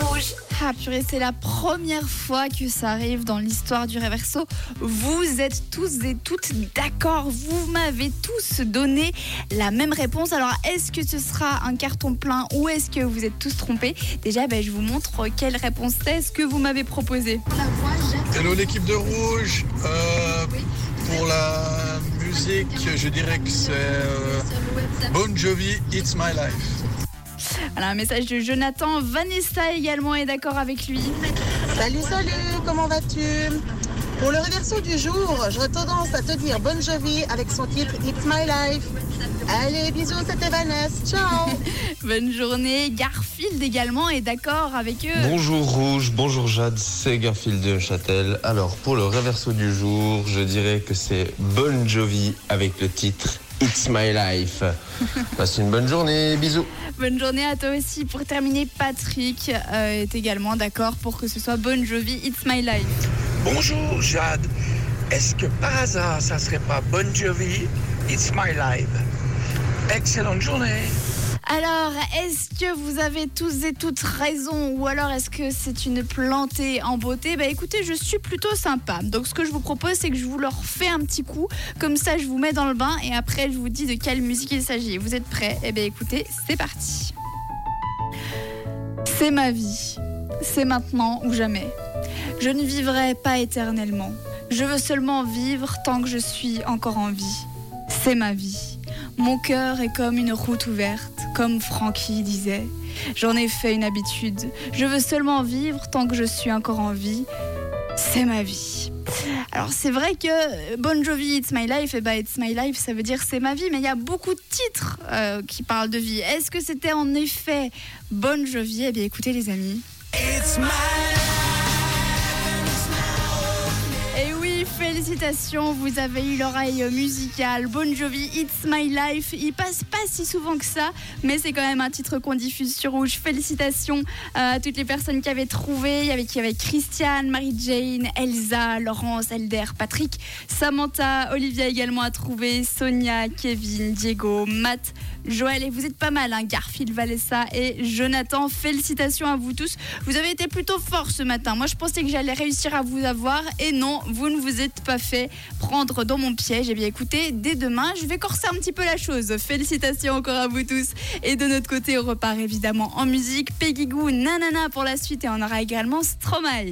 Rouge. Ah purée, c'est la première fois que ça arrive dans l'histoire du Reverso. Vous êtes tous et toutes d'accord, vous m'avez tous donné la même réponse. Alors est-ce que ce sera un carton plein ou est-ce que vous êtes tous trompés? Déjà, ben, je vous montre quelle réponse c'est ce que vous m'avez proposé. Hello l'équipe de Rouge. Euh, pour la musique, je dirais que c'est euh, Bon Jovi, It's My Life. Voilà, un message de Jonathan. Vanessa également est d'accord avec lui. Salut, salut, comment vas-tu? Pour le reverso du jour, j'aurais tendance à te dire Bon Jovi avec son titre It's My Life. Allez, bisous, c'était Vanessa. Ciao Bonne journée. Garfield également est d'accord avec eux. Bonjour Rouge, bonjour Jade, c'est Garfield de Châtel. Alors pour le reverso du jour, je dirais que c'est Bon Jovi avec le titre It's My Life. Passe une bonne journée, bisous. Bonne journée à toi aussi. Pour terminer, Patrick euh, est également d'accord pour que ce soit Bon Jovi, It's My Life. Bonjour Jade. Est-ce que par hasard ça serait pas Bon Jovi, It's My Life? Excellente journée. Alors, est-ce que vous avez tous et toutes raison ou alors est-ce que c'est une plantée en beauté? Bah écoutez, je suis plutôt sympa. Donc ce que je vous propose, c'est que je vous leur fais un petit coup. Comme ça, je vous mets dans le bain et après, je vous dis de quelle musique il s'agit. Vous êtes prêts? Eh bien écoutez, c'est parti. C'est ma vie. C'est maintenant ou jamais. Je ne vivrai pas éternellement. Je veux seulement vivre tant que je suis encore en vie. C'est ma vie. Mon cœur est comme une route ouverte, comme Frankie disait. J'en ai fait une habitude. Je veux seulement vivre tant que je suis encore en vie. C'est ma vie. Alors c'est vrai que Bon Jovi, It's My Life, et bah It's My Life, ça veut dire c'est ma vie, mais il y a beaucoup de titres euh, qui parlent de vie. Est-ce que c'était en effet Bon Jovi? Eh bien écoutez les amis. Félicitations, vous avez eu l'oreille musicale. Bon Jovi, It's My Life. Il passe pas si souvent que ça, mais c'est quand même un titre qu'on diffuse sur Rouge. Félicitations à toutes les personnes qui avaient trouvé. Il y avait Christiane, Marie-Jane, Elsa, Laurence, Elder, Patrick, Samantha, Olivia également a trouvé, Sonia, Kevin, Diego, Matt, Joël. Et vous êtes pas mal, hein, Garfield, Valessa et Jonathan. Félicitations à vous tous. Vous avez été plutôt forts ce matin. Moi, je pensais que j'allais réussir à vous avoir. Et non, vous ne vous êtes pas fait prendre dans mon piège. Eh bien, écoutez, dès demain, je vais corser un petit peu la chose. Félicitations encore à vous tous. Et de notre côté, on repart évidemment en musique. Peggy Goo, Nanana pour la suite. Et on aura également Stromae.